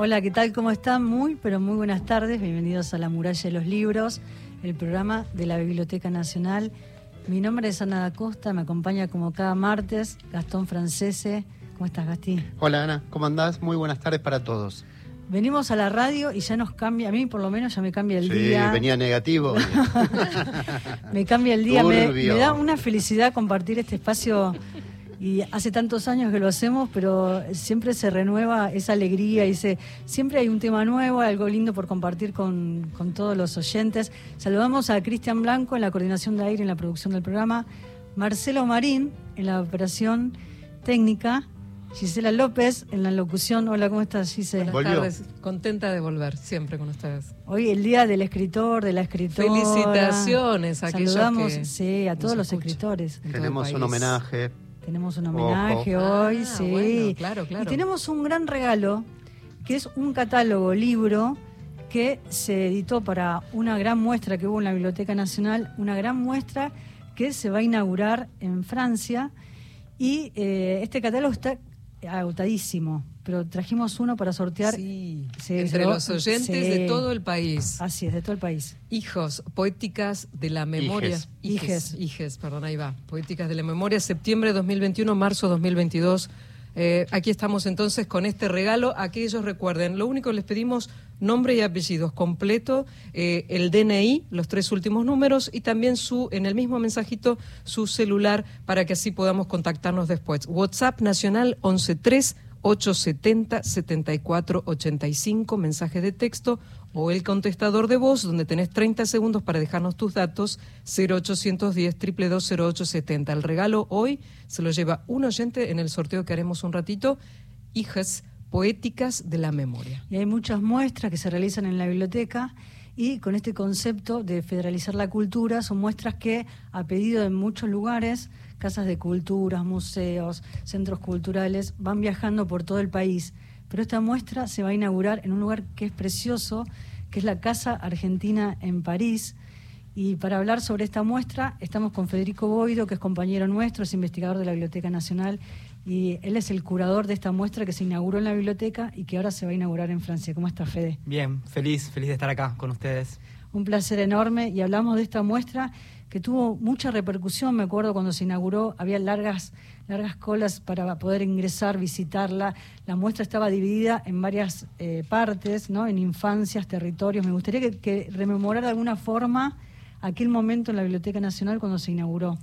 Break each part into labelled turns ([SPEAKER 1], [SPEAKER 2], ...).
[SPEAKER 1] Hola, ¿qué tal? ¿Cómo están? Muy, pero muy buenas tardes. Bienvenidos a La Muralla de los Libros, el programa de la Biblioteca Nacional. Mi nombre es Ana da Costa, me acompaña como cada martes Gastón Francese. ¿Cómo estás, Gastí?
[SPEAKER 2] Hola, Ana. ¿Cómo andás? Muy buenas tardes para todos.
[SPEAKER 1] Venimos a la radio y ya nos cambia, a mí por lo menos ya me cambia el
[SPEAKER 2] sí,
[SPEAKER 1] día.
[SPEAKER 2] venía negativo.
[SPEAKER 1] me cambia el día, me da una felicidad compartir este espacio y hace tantos años que lo hacemos, pero siempre se renueva esa alegría y se, siempre hay un tema nuevo, algo lindo por compartir con, con todos los oyentes. Saludamos a Cristian Blanco en la coordinación de aire en la producción del programa, Marcelo Marín en la operación técnica, Gisela López en la locución. Hola, ¿cómo estás, Gisela?
[SPEAKER 3] Buenas tardes, contenta de volver siempre con ustedes.
[SPEAKER 1] Hoy el día del escritor, de la escritora.
[SPEAKER 3] Felicitaciones a aquellos
[SPEAKER 1] Saludamos,
[SPEAKER 3] que
[SPEAKER 1] sí, a todos los
[SPEAKER 3] escuchan.
[SPEAKER 1] escritores.
[SPEAKER 2] Tenemos un homenaje.
[SPEAKER 1] Tenemos un homenaje hoy,
[SPEAKER 3] Ah,
[SPEAKER 1] sí.
[SPEAKER 3] bueno, claro, claro.
[SPEAKER 1] Y tenemos un gran regalo, que es un catálogo, libro, que se editó para una gran muestra que hubo en la Biblioteca Nacional, una gran muestra que se va a inaugurar en Francia. Y eh, este catálogo está agotadísimo, pero trajimos uno para sortear.
[SPEAKER 3] Sí,
[SPEAKER 1] Sí,
[SPEAKER 3] entre los oyentes
[SPEAKER 1] sí.
[SPEAKER 3] de todo el país.
[SPEAKER 1] Así es, de todo el país.
[SPEAKER 3] Hijos, poéticas de la memoria.
[SPEAKER 2] Hijes.
[SPEAKER 1] Hijes.
[SPEAKER 3] Hijes, perdón, ahí va. Poéticas de la memoria, septiembre 2021, marzo 2022. Eh, aquí estamos entonces con este regalo. Aquellos recuerden, lo único que les pedimos, nombre y apellidos completo, eh, el DNI, los tres últimos números y también su, en el mismo mensajito, su celular para que así podamos contactarnos después. WhatsApp nacional 113 870 7485, mensaje de texto o el contestador de voz, donde tenés 30 segundos para dejarnos tus datos, 0810 2220870. El regalo hoy se lo lleva un oyente en el sorteo que haremos un ratito, Hijas Poéticas de la Memoria.
[SPEAKER 1] Y hay muchas muestras que se realizan en la biblioteca y con este concepto de federalizar la cultura son muestras que a pedido de muchos lugares, casas de culturas, museos, centros culturales, van viajando por todo el país. Pero esta muestra se va a inaugurar en un lugar que es precioso, que es la Casa Argentina en París. Y para hablar sobre esta muestra estamos con Federico Boido, que es compañero nuestro, es investigador de la Biblioteca Nacional y él es el curador de esta muestra que se inauguró en la biblioteca y que ahora se va a inaugurar en Francia. ¿Cómo está Fede?
[SPEAKER 4] Bien, feliz, feliz de estar acá con ustedes.
[SPEAKER 1] Un placer enorme y hablamos de esta muestra que tuvo mucha repercusión, me acuerdo cuando se inauguró, había largas largas colas para poder ingresar, visitarla. La muestra estaba dividida en varias eh, partes, ¿no? En infancias, territorios. Me gustaría que, que rememorar de alguna forma aquel momento en la Biblioteca Nacional cuando se inauguró.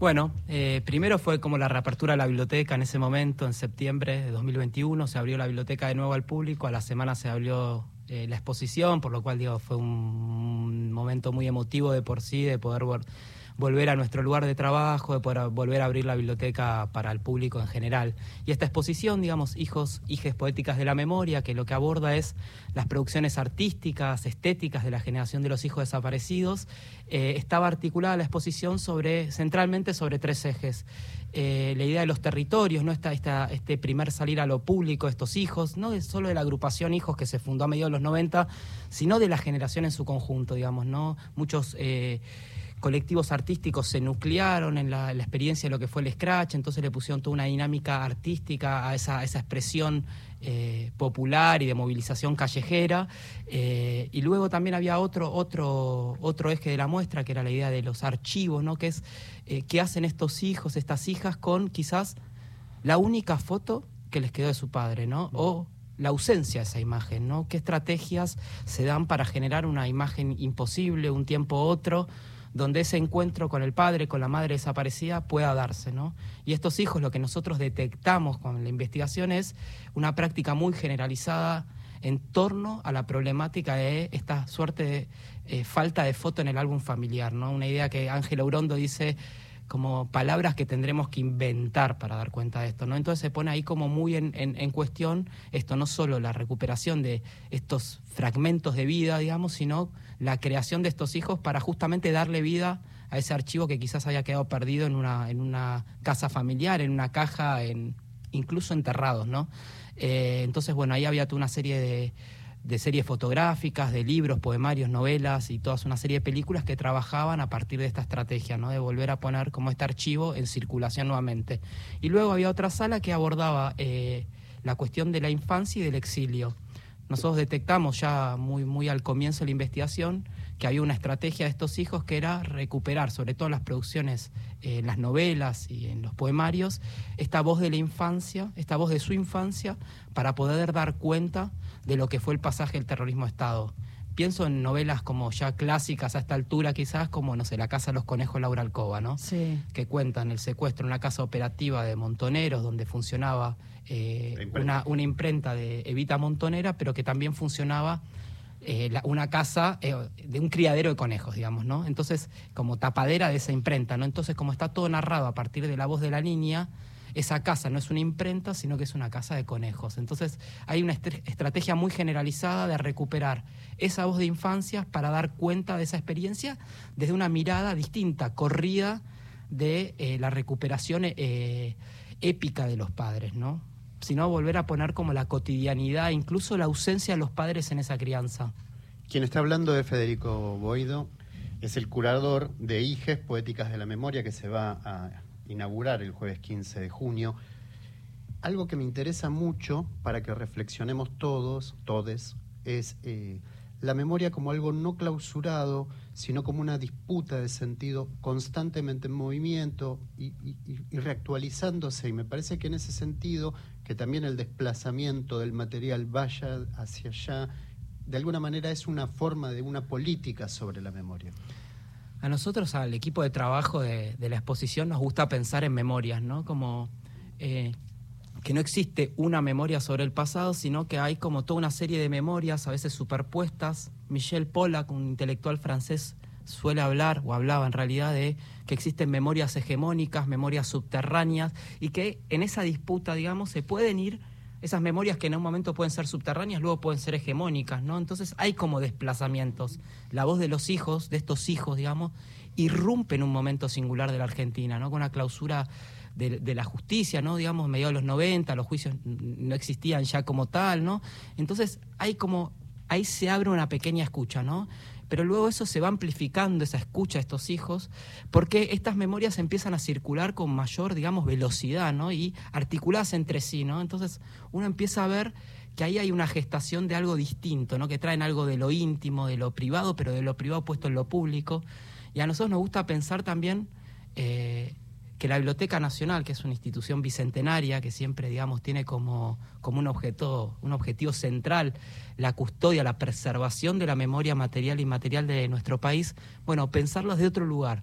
[SPEAKER 4] Bueno, eh, primero fue como la reapertura de la biblioteca en ese momento, en septiembre de 2021, se abrió la biblioteca de nuevo al público, a la semana se abrió eh, la exposición, por lo cual digo, fue un momento muy emotivo de por sí, de poder volver a nuestro lugar de trabajo, de poder volver a abrir la biblioteca para el público en general. Y esta exposición, digamos, Hijos, Hijes Poéticas de la Memoria, que lo que aborda es las producciones artísticas, estéticas de la generación de los hijos desaparecidos, eh, estaba articulada la exposición sobre, centralmente sobre tres ejes. Eh, la idea de los territorios, ¿no? Esta, esta, este primer salir a lo público estos hijos, no de solo de la agrupación Hijos que se fundó a mediados de los 90, sino de la generación en su conjunto, digamos, ¿no? Muchos eh, colectivos artísticos se nuclearon en la, experiencia de lo que fue el Scratch, entonces le pusieron toda una dinámica artística a esa, esa expresión eh, popular y de movilización callejera. Eh, y luego también había otro, otro, otro eje de la muestra, que era la idea de los archivos, ¿no? que es eh, qué hacen estos hijos, estas hijas con quizás la única foto que les quedó de su padre, ¿no? O la ausencia de esa imagen, ¿no? ¿Qué estrategias se dan para generar una imagen imposible, un tiempo otro? Donde ese encuentro con el padre, con la madre desaparecida pueda darse, ¿no? Y estos hijos, lo que nosotros detectamos con la investigación es una práctica muy generalizada en torno a la problemática de esta suerte de eh, falta de foto en el álbum familiar, ¿no? Una idea que Ángela Urondo dice como palabras que tendremos que inventar para dar cuenta de esto, ¿no? Entonces se pone ahí como muy en, en, en, cuestión esto, no solo la recuperación de estos fragmentos de vida, digamos, sino la creación de estos hijos para justamente darle vida a ese archivo que quizás haya quedado perdido en una, en una casa familiar, en una caja, en, incluso enterrados, ¿no? Eh, entonces, bueno, ahí había toda una serie de, de series fotográficas, de libros, poemarios, novelas y toda una serie de películas que trabajaban a partir de esta estrategia, ¿no? de volver a poner como este archivo en circulación nuevamente. Y luego había otra sala que abordaba eh, la cuestión de la infancia y del exilio. nosotros detectamos ya muy, muy al comienzo de la investigación que había una estrategia de estos hijos que era recuperar, sobre todo en las producciones, eh, en las novelas y en los poemarios, esta voz de la infancia, esta voz de su infancia, para poder dar cuenta de lo que fue el pasaje del terrorismo de Estado. Pienso en novelas como ya clásicas a esta altura, quizás como, no sé, La Casa de los Conejos Laura Alcoba, ¿no?
[SPEAKER 1] Sí.
[SPEAKER 4] Que cuentan el secuestro en una casa operativa de Montoneros, donde funcionaba eh,
[SPEAKER 2] La imprenta.
[SPEAKER 4] una, una imprenta de Evita Montonera, pero que también funcionaba eh, una casa eh, de un criadero de conejos, digamos, ¿no? Entonces, como tapadera de esa imprenta, ¿no? Entonces, como está todo narrado a partir de la voz de la niña, esa casa no es una imprenta, sino que es una casa de conejos. Entonces, hay una estrategia muy generalizada de recuperar esa voz de infancia para dar cuenta de esa experiencia desde una mirada distinta, corrida de eh, la recuperación épica de los padres, ¿no? Sino volver a poner como la cotidianidad, incluso la ausencia de los padres en esa crianza.
[SPEAKER 2] Quien está hablando de Federico Boido es el curador de IGES, Poéticas de la Memoria, que se va a inaugurar el jueves 15 de junio. Algo que me interesa mucho para que reflexionemos todos, todes, es eh, la memoria como algo no clausurado, sino como una disputa de sentido constantemente en movimiento y, y- reactualizándose. Y me parece que en ese sentido, que también el desplazamiento del material vaya hacia allá, de alguna manera es una forma de una política sobre la memoria.
[SPEAKER 4] A nosotros, al equipo de trabajo de, de la exposición, nos gusta pensar en memorias, ¿no? Como eh, que no existe una memoria sobre el pasado, sino que hay como toda una serie de memorias, a veces superpuestas. Michel Pollack, un intelectual francés, suele hablar, o hablaba en realidad, de que existen memorias hegemónicas, memorias subterráneas, y que en esa disputa, digamos, se pueden ir esas memorias que en un momento pueden ser subterráneas, luego pueden ser hegemónicas, ¿no? Entonces hay como desplazamientos. La voz de los hijos, de estos hijos, digamos, irrumpe en un momento singular de la Argentina, ¿no? Con una clausura de, de la justicia, ¿no? Digamos, mediados de los 90, los juicios no existían ya como tal, ¿no? Entonces hay como, ahí se abre una pequeña escucha, ¿no? Pero luego eso se va amplificando, esa escucha de estos hijos, porque estas memorias empiezan a circular con mayor, digamos, velocidad, ¿no? Y articuladas entre sí, ¿no? Entonces uno empieza a ver que ahí hay una gestación de algo distinto, ¿no? Que traen algo de lo íntimo, de lo privado, pero de lo privado puesto en lo público. Y a nosotros nos gusta pensar también eh, que la Biblioteca Nacional, que es una institución bicentenaria que siempre, digamos, tiene como, como un, objeto, un objetivo central la custodia, la preservación de la memoria material y inmaterial de nuestro país, bueno, pensarlo desde otro lugar.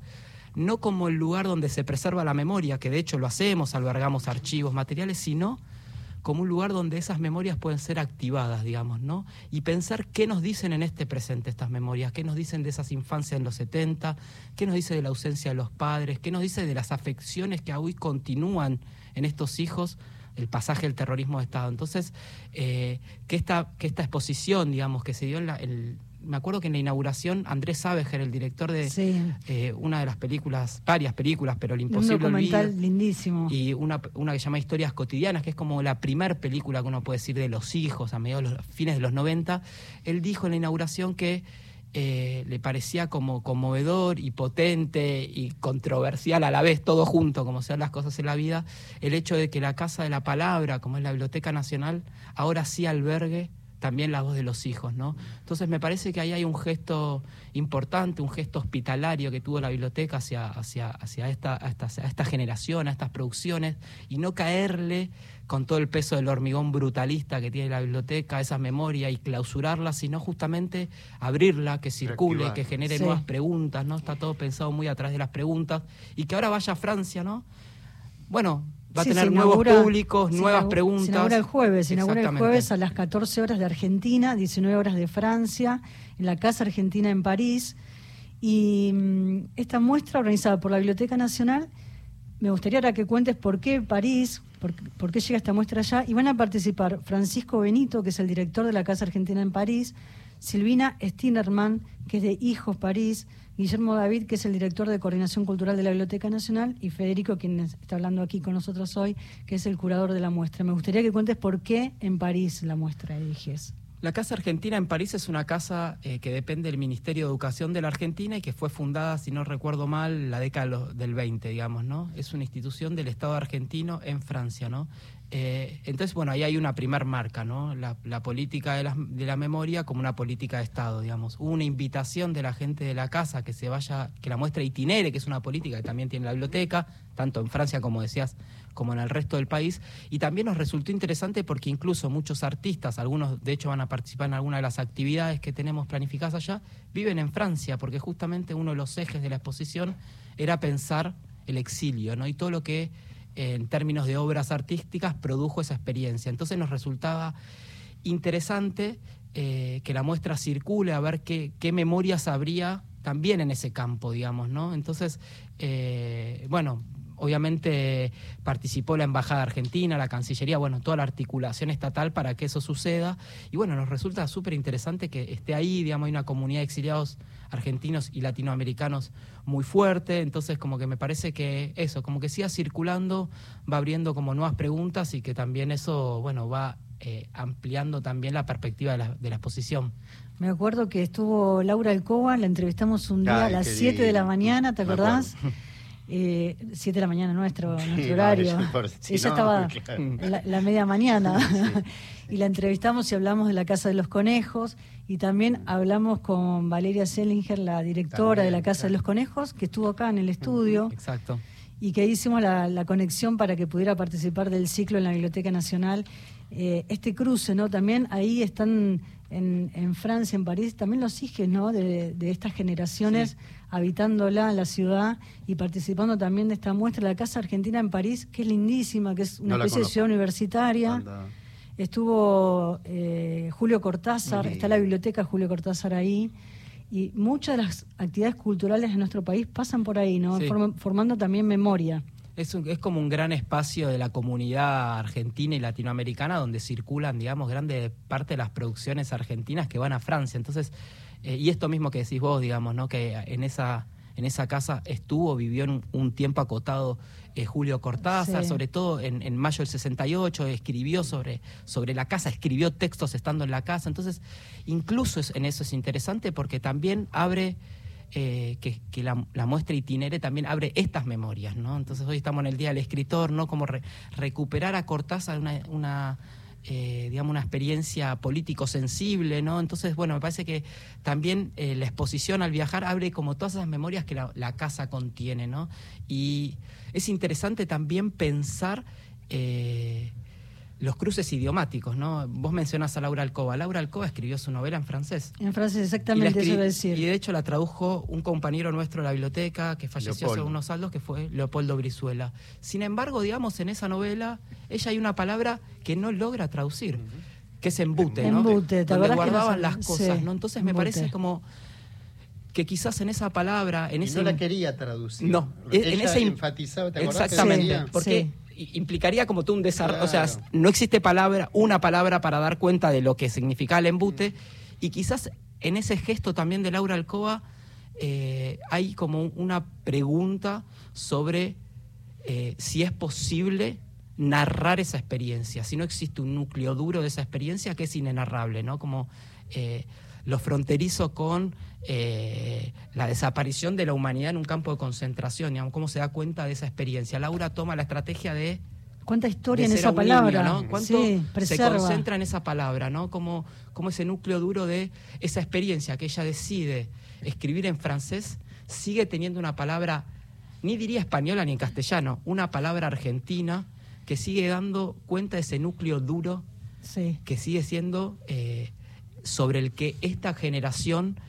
[SPEAKER 4] No como el lugar donde se preserva la memoria, que de hecho lo hacemos, albergamos archivos materiales, sino como un lugar donde esas memorias pueden ser activadas, digamos, ¿no? Y pensar qué nos dicen en este presente estas memorias, qué nos dicen de esas infancias en los 70, qué nos dice de la ausencia de los padres, qué nos dice de las afecciones que hoy continúan en estos hijos el pasaje del terrorismo de Estado. Entonces, eh, que, esta, esta exposición, digamos, que se dio en la... me acuerdo que en la inauguración Andrés Sabeger, el director de
[SPEAKER 1] Sí.
[SPEAKER 4] eh, una de las películas, varias películas, pero el
[SPEAKER 1] Un
[SPEAKER 4] imposible
[SPEAKER 1] documental
[SPEAKER 4] olvido,
[SPEAKER 1] lindísimo.
[SPEAKER 4] y una, una que se llama Historias Cotidianas, que es como la primer película que uno puede decir de los hijos a mediados de los fines de los 90, él dijo en la inauguración que eh, le parecía como conmovedor y potente y controversial a la vez, todo junto, como sean las cosas en la vida, el hecho de que la Casa de la Palabra, como es la Biblioteca Nacional, ahora sí albergue también la voz de los hijos, ¿no? Entonces me parece que ahí hay un gesto importante, un gesto hospitalario que tuvo la biblioteca hacia, hacia, hacia, esta, a esta, generación, a estas producciones, y no caerle con todo el peso del hormigón brutalista que tiene la biblioteca, esa memoria, y clausurarla, sino justamente abrirla, que circule,
[SPEAKER 2] Reactivar.
[SPEAKER 4] que genere
[SPEAKER 1] Sí.
[SPEAKER 4] nuevas preguntas, ¿no? Está todo pensado muy atrás de las preguntas, y que ahora vaya a Francia, ¿no? Bueno, va
[SPEAKER 1] Sí,
[SPEAKER 4] a tener nuevos públicos, nuevas preguntas.
[SPEAKER 1] Se inaugura el jueves, se inaugura el jueves a las 14 horas de Argentina, 19 horas de Francia, en la Casa Argentina en París. Y mm, esta muestra organizada por la Biblioteca Nacional, me gustaría ahora que cuentes por qué París, por, por qué llega esta muestra allá. Y van a participar Francisco Benito, que es el director de la Casa Argentina en París, Silvina Stinerman, que es de Hijos París, Guillermo David, que es el director de Coordinación Cultural de la Biblioteca Nacional, y Federico, quien está hablando aquí con nosotros hoy, que es el curador de la muestra. Me gustaría que cuentes por qué en París la muestra de IGES.
[SPEAKER 4] La Casa Argentina en París es una casa eh, que depende del Ministerio de Educación de la Argentina y que fue fundada, si no recuerdo mal, la década del 20, digamos, ¿no? Es una institución del Estado argentino en Francia, ¿no? Eh, entonces, bueno, ahí hay una primer marca, ¿no? La, política de la, memoria como una política de Estado, digamos. Hubo una invitación de la gente de la casa que se vaya, que la muestra itinere, que es una política que también tiene la biblioteca, tanto en Francia, como decías, como en el resto del país. Y también nos resultó interesante porque incluso muchos artistas, algunos de hecho van a participar en alguna de las actividades que tenemos planificadas allá, viven en Francia, porque justamente uno de los ejes de la exposición era pensar el exilio, ¿no? Y todo lo que en términos de obras artísticas produjo esa experiencia. Entonces nos resultaba interesante eh, que la muestra circule, a ver qué, qué, memorias habría también en ese campo, digamos, ¿no? Entonces, eh, bueno, obviamente participó la Embajada Argentina, la Cancillería, bueno, toda la articulación estatal para que eso suceda. Y bueno, nos resulta súper interesante que esté ahí, digamos, hay una comunidad de exiliados argentinos y latinoamericanos muy fuerte, entonces como que me parece que eso, como que siga circulando, va abriendo como nuevas preguntas y que también eso, bueno, va eh, ampliando también la perspectiva de la, de la, exposición.
[SPEAKER 1] Me acuerdo que estuvo Laura Alcoba, la entrevistamos un día a las 7 de la mañana, ¿te acordás? Eh, 7 de la mañana nuestro, nuestro horario. Ella estaba la, media mañana. y la entrevistamos y hablamos de la Casa de los Conejos. Y también hablamos con Valeria Sellinger, la directora de la Casa de los Conejos, que estuvo acá en el estudio.
[SPEAKER 4] Exacto.
[SPEAKER 1] Y que hicimos la, la conexión para que pudiera participar del ciclo en la Biblioteca Nacional. Eh, este cruce, ¿no? También ahí están en, en, Francia, en París, también los hijes, ¿no? De, de estas generaciones habitándola, la ciudad, y participando también de esta muestra, la Casa Argentina en París, que es lindísima, que es una especie de ciudad universitaria. Estuvo eh, Julio Cortázar, está la biblioteca Julio Cortázar ahí, y muchas de las actividades culturales de nuestro país pasan por ahí, ¿no? formando también memoria.
[SPEAKER 4] Es, es, como un gran espacio de la comunidad argentina y latinoamericana donde circulan, digamos, grande parte de las producciones argentinas que van a Francia. Entonces, eh, y esto mismo que decís vos, digamos, ¿no? Que en esa, en esa casa estuvo, vivió en un, tiempo acotado eh, Julio Cortázar, sobre todo en, en, mayo del 68, escribió sobre, sobre la casa, escribió textos estando en la casa. Entonces, incluso en eso es interesante porque también abre eh, que, la, muestra itinere también abre estas memorias, ¿no? Entonces hoy estamos en el Día del Escritor, ¿no? Como recuperar a Cortázar una, eh, digamos, una experiencia político sensible, ¿no? Entonces, bueno, me parece que también eh, la exposición al viajar abre como todas esas memorias que la casa contiene, ¿no? Y es interesante también pensar los cruces idiomáticos, ¿no? Vos mencionás a Laura Alcoba. Laura Alcoba escribió su novela en francés.
[SPEAKER 1] En francés, exactamente, eso decir.
[SPEAKER 4] Y de hecho la tradujo un compañero nuestro de la biblioteca que falleció hace unos años, que fue Leopoldo Brizuela. Sin embargo, digamos, en esa novela, ella hay una palabra que no logra traducir, que es embute, ¿no?
[SPEAKER 1] Embute,
[SPEAKER 4] Donde guardaban las cosas, ¿no? Entonces me parece como que quizás en esa palabra, en ese
[SPEAKER 2] no la quería traducir.
[SPEAKER 4] No,
[SPEAKER 2] en ese enfatizaba, ¿te
[SPEAKER 4] Exactamente, porque implicaría como tú un desarrollo, o sea, no existe palabra, una palabra para dar cuenta de lo que significa el embute, y quizás en ese gesto también de Laura Alcoba eh, hay como una pregunta sobre eh, si es posible narrar esa experiencia, si no existe un núcleo duro de esa experiencia que es inenarrable, ¿no? Como eh, lo fronterizo con eh, la desaparición de la humanidad en un campo de concentración, digamos, cómo se da cuenta de esa experiencia. Laura toma la estrategia de...
[SPEAKER 1] ¿Cuánta historia en esa palabra?
[SPEAKER 4] ¿no? ¿Cuánto se concentra en esa palabra? ¿no? Como, como ese núcleo duro de esa experiencia que ella decide escribir en francés sigue teniendo una palabra, ni diría española ni en castellano, una palabra argentina que sigue dando cuenta de ese núcleo duro que sigue siendo eh, sobre el que esta generación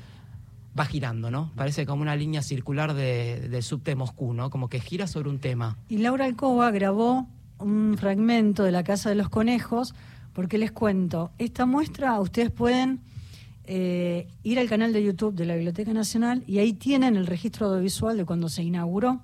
[SPEAKER 4] va girando, ¿no? Parece como una línea circular de, del subte Moscú, ¿no? Como que gira sobre un tema.
[SPEAKER 1] Y Laura Alcoba grabó un fragmento de La Casa de los Conejos, porque les cuento, esta muestra ustedes pueden eh, ir al canal de YouTube de la Biblioteca Nacional y ahí tienen el registro audiovisual de cuando se inauguró.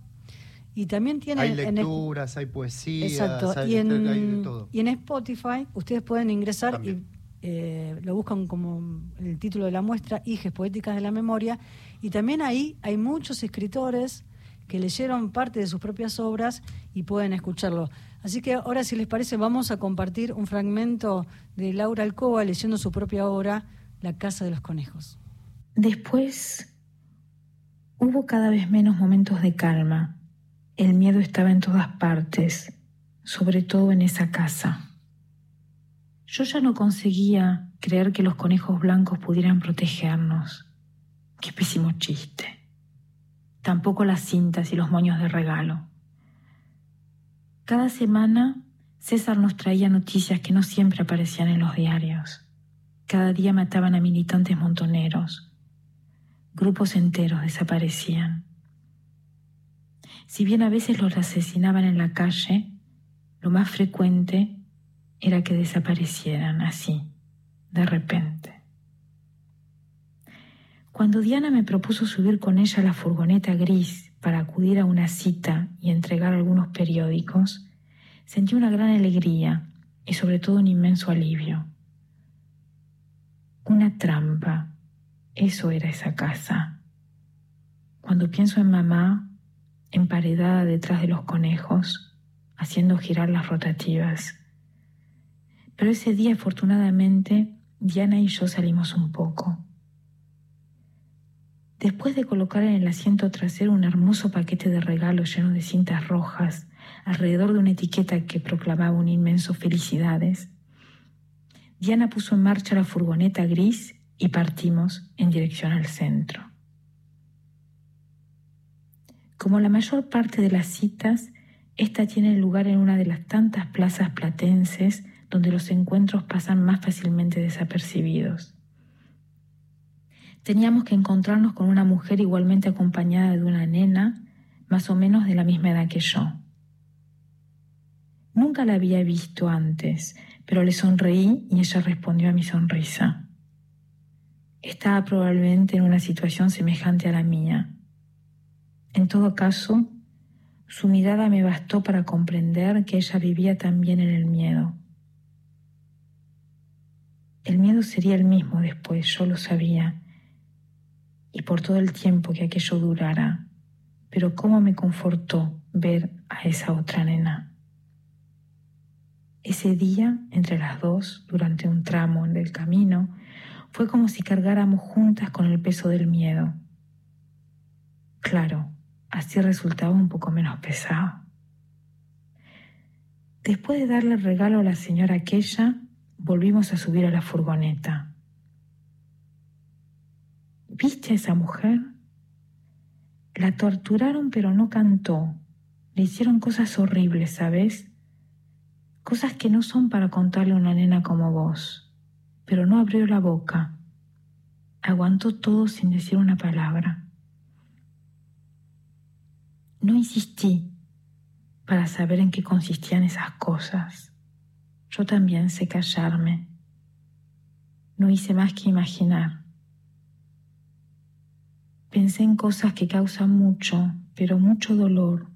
[SPEAKER 1] Y también tienen...
[SPEAKER 2] Hay lecturas, hay poesía,
[SPEAKER 1] Exacto.
[SPEAKER 2] y,
[SPEAKER 1] en, y en Spotify ustedes pueden ingresar y eh, lo buscan como el título de la muestra, Hijes Poéticas de la Memoria, y también ahí hay muchos escritores que leyeron parte de sus propias obras y pueden escucharlo. Así que ahora, si les parece, vamos a compartir un fragmento de Laura Alcoba leyendo su propia obra, La Casa de los Conejos.
[SPEAKER 5] Después hubo cada vez menos momentos de calma. El miedo estaba en todas partes. sobre todo en esa casa. Yo ya no conseguía creer que los conejos blancos pudieran protegernos. Qué pésimo chiste. Tampoco las cintas y los moños de regalo. Cada semana César nos traía noticias que no siempre aparecían en los diarios. Cada día mataban a militantes montoneros. Grupos enteros desaparecían. Si bien a veces los asesinaban en la calle, lo más frecuente era que desaparecieran así, de repente. Cuando Diana me propuso subir con ella a la furgoneta gris para acudir a una cita y entregar algunos periódicos, sentí una gran alegría y sobre todo un inmenso alivio. Una trampa, eso era esa casa. Cuando pienso en mamá, emparedada detrás de los conejos, haciendo girar las rotativas. Pero ese día, afortunadamente, Diana y yo salimos un poco. Después de colocar en el asiento trasero un hermoso paquete de regalos lleno de cintas rojas alrededor de una etiqueta que proclamaba un inmenso felicidades, Diana puso en marcha la furgoneta gris y partimos en dirección al centro. Como la mayor parte de las citas, esta tiene lugar en una de las tantas plazas platenses donde los encuentros pasan más fácilmente desapercibidos. Teníamos que encontrarnos con una mujer igualmente acompañada de una nena, más o menos de la misma edad que yo. Nunca la había visto antes, pero le sonreí y ella respondió a mi sonrisa. Estaba probablemente en una situación semejante a la mía. En todo caso, su mirada me bastó para comprender que ella vivía también en el miedo. El miedo sería el mismo después, yo lo sabía, y por todo el tiempo que aquello durara, pero cómo me confortó ver a esa otra nena. Ese día, entre las dos, durante un tramo del camino, fue como si cargáramos juntas con el peso del miedo. Claro, Así resultaba un poco menos pesado. Después de darle el regalo a la señora aquella, volvimos a subir a la furgoneta. ¿Viste a esa mujer? La torturaron pero no cantó. Le hicieron cosas horribles, ¿sabes? Cosas que no son para contarle a una nena como vos. Pero no abrió la boca. Aguantó todo sin decir una palabra. No insistí para saber en qué consistían esas cosas. Yo también sé callarme. No hice más que imaginar. Pensé en cosas que causan mucho, pero mucho dolor,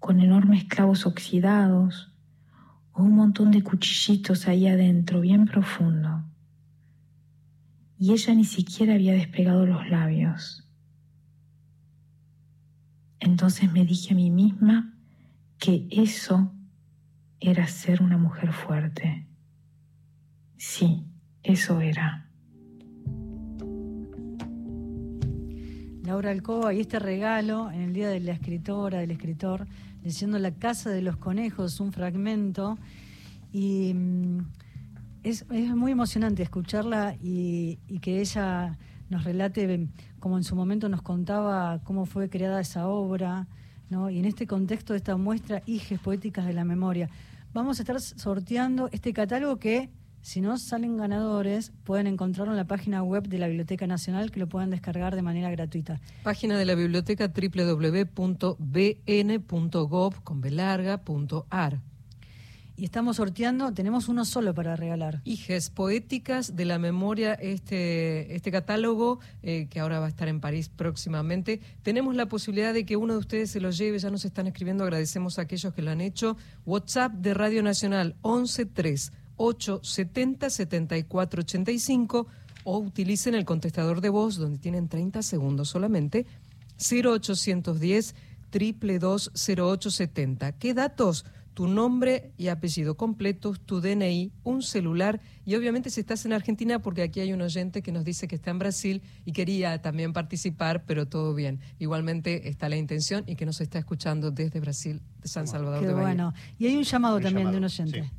[SPEAKER 5] con enormes clavos oxidados o un montón de cuchillitos ahí adentro, bien profundo. Y ella ni siquiera había despegado los labios. Entonces me dije a mí misma que eso era ser una mujer fuerte. Sí, eso era.
[SPEAKER 1] Laura Alcoba y este regalo en el Día de la Escritora, del Escritor, leyendo La Casa de los Conejos, un fragmento. Y mm, es, muy emocionante escucharla y, que ella nos relate como en su momento nos contaba cómo fue creada esa obra, ¿no? y en este contexto de esta muestra Hijes Poéticas de la Memoria. Vamos a estar sorteando este catálogo que, si no salen ganadores, pueden encontrarlo en la página web de la Biblioteca Nacional, que lo pueden descargar de manera gratuita.
[SPEAKER 3] Página de la biblioteca www.bn.gov.ar
[SPEAKER 1] y estamos sorteando, tenemos uno solo para regalar.
[SPEAKER 3] Hijes Poéticas de la Memoria, este, este catálogo eh, que ahora va a estar en París próximamente. Tenemos la posibilidad de que uno de ustedes se lo lleve, ya nos están escribiendo, agradecemos a aquellos que lo han hecho. WhatsApp de Radio Nacional 113 870 7485 o utilicen el contestador de voz donde tienen 30 segundos solamente 0810 triple 0870. ¿Qué datos? Tu nombre y apellido completos, tu DNI, un celular y obviamente si estás en Argentina, porque aquí hay un oyente que nos dice que está en Brasil y quería también participar, pero todo bien. Igualmente está la intención y que nos está escuchando desde Brasil, de San Salvador
[SPEAKER 1] Qué
[SPEAKER 3] de Bahía.
[SPEAKER 1] bueno. Y hay un llamado también de un oyente.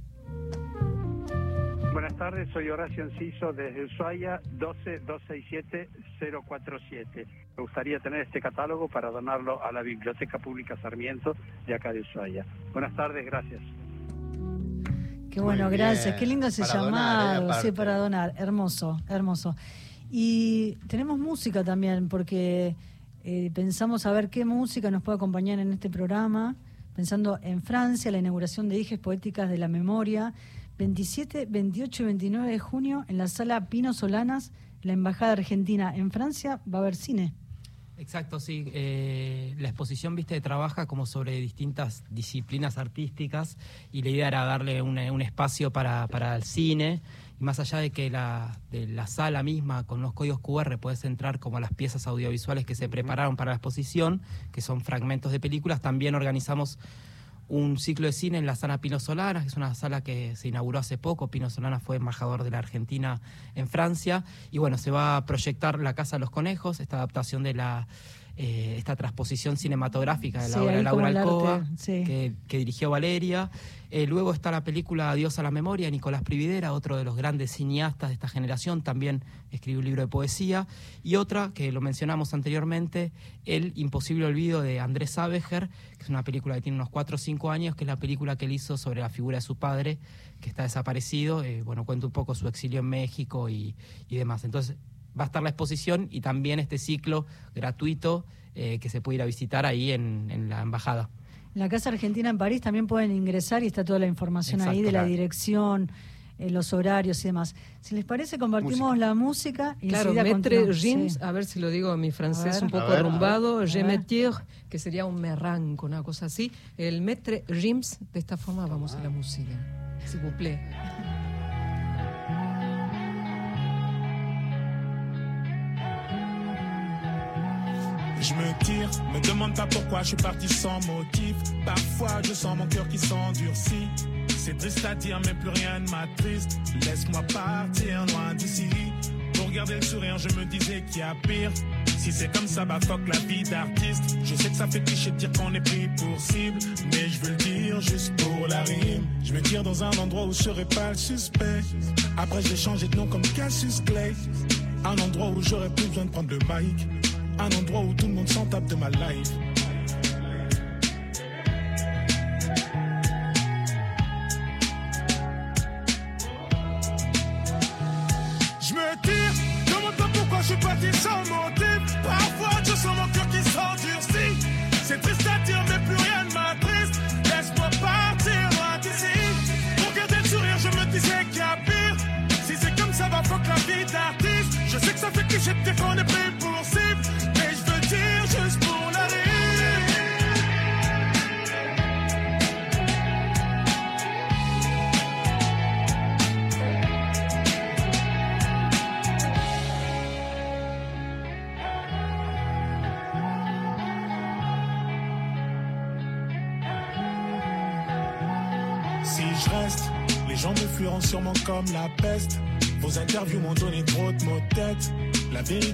[SPEAKER 6] Buenas tardes, soy Horacio Enciso desde Ushuaia, 12267-047. Me gustaría tener este catálogo para donarlo a la Biblioteca Pública Sarmiento de acá de Ushuaia. Buenas tardes, gracias.
[SPEAKER 1] Qué bueno, gracias. Qué lindo ese
[SPEAKER 2] Para donar, ¿eh?
[SPEAKER 1] llamado. sí, para donar. Hermoso, hermoso. Y tenemos música también, porque eh, pensamos a ver qué música nos puede acompañar en este programa. Pensando en Francia, la inauguración de Hijes Poéticas de la Memoria, 27, 28 y 29 de junio en la sala Pino Solanas, la Embajada Argentina. En Francia va a haber cine.
[SPEAKER 4] Exacto, sí. Eh, la exposición, viste, trabaja como sobre distintas disciplinas artísticas y la idea era darle un, espacio para, para el cine. Y más allá de que la, la sala misma con los códigos QR puedes entrar como las piezas audiovisuales que se prepararon para la exposición, que son fragmentos de películas, también organizamos un ciclo de cine en la sala Pino Solana, que es una sala que se inauguró hace poco. Pino Solana fue embajador de la Argentina en Francia. Y bueno, se va a proyectar La Casa de los Conejos, esta adaptación de la. Eh, esta transposición cinematográfica de la
[SPEAKER 1] Sí,
[SPEAKER 4] obra de Laura Alcoba,
[SPEAKER 1] sí.
[SPEAKER 4] que, que dirigió Valeria. Eh, luego está la película Adiós a la memoria, Nicolás Prividera, otro de los grandes cineastas de esta generación, también escribió un libro de poesía. Y otra, que lo mencionamos anteriormente, El imposible olvido de Andrés Abeger, que es una película que tiene unos 4 o 5 años, que es la película que él hizo sobre la figura de su padre, que está desaparecido. Eh, bueno, cuenta un poco su exilio en México y, y demás. Entonces, va a estar la exposición y también este ciclo gratuito eh, que se puede ir a visitar ahí en, en la embajada.
[SPEAKER 1] En la Casa Argentina en París también pueden ingresar y está toda la información ahí
[SPEAKER 4] Exacto,
[SPEAKER 1] de la
[SPEAKER 4] claro.
[SPEAKER 1] dirección, eh, los horarios y demás. Si les parece, compartimos
[SPEAKER 2] Música.
[SPEAKER 1] la música y
[SPEAKER 3] Claro,
[SPEAKER 1] continuamos.
[SPEAKER 3] Rims,
[SPEAKER 1] Sí.
[SPEAKER 3] a ver si lo digo en mi francés
[SPEAKER 1] A ver.
[SPEAKER 3] un poco
[SPEAKER 2] ver,
[SPEAKER 3] arrumbado, je
[SPEAKER 1] ver.
[SPEAKER 3] me tire, que sería un merranco, una cosa así. El Metre Rims, de esta forma vamos a la música. S'il vous plaît.
[SPEAKER 7] Je me tire, me demande pas pourquoi je suis parti sans motif. Parfois je sens mon cœur qui s'endurcit. C'est triste à dire, mais plus rien ne m'attriste. Laisse-moi partir loin d'ici. Pour garder le sourire, je me disais qu'il y a pire. Si c'est comme ça, bah fuck la vie d'artiste. Je sais que ça fait cliché de dire qu'on est pris pour cible. Mais je veux le dire juste pour la rime. Je me tire dans un endroit où je serai pas le suspect. Après, j'ai changé de nom comme Cassius Clay. Un endroit où j'aurais plus besoin de prendre le mic. Un endroit où tout le monde s'en tape de ma life. Je me tire, demande pas pourquoi je suis parti sans motif. Parfois je sens mon cœur qui s'endurcit. C'est triste à dire, mais plus rien ne m'attriste. Laisse-moi partir d'ici. Pour garder le sourire, je me disais qu'il y a pire. Si c'est comme ça, va fuck la vie d'artiste. Je sais que ça fait cliché de dire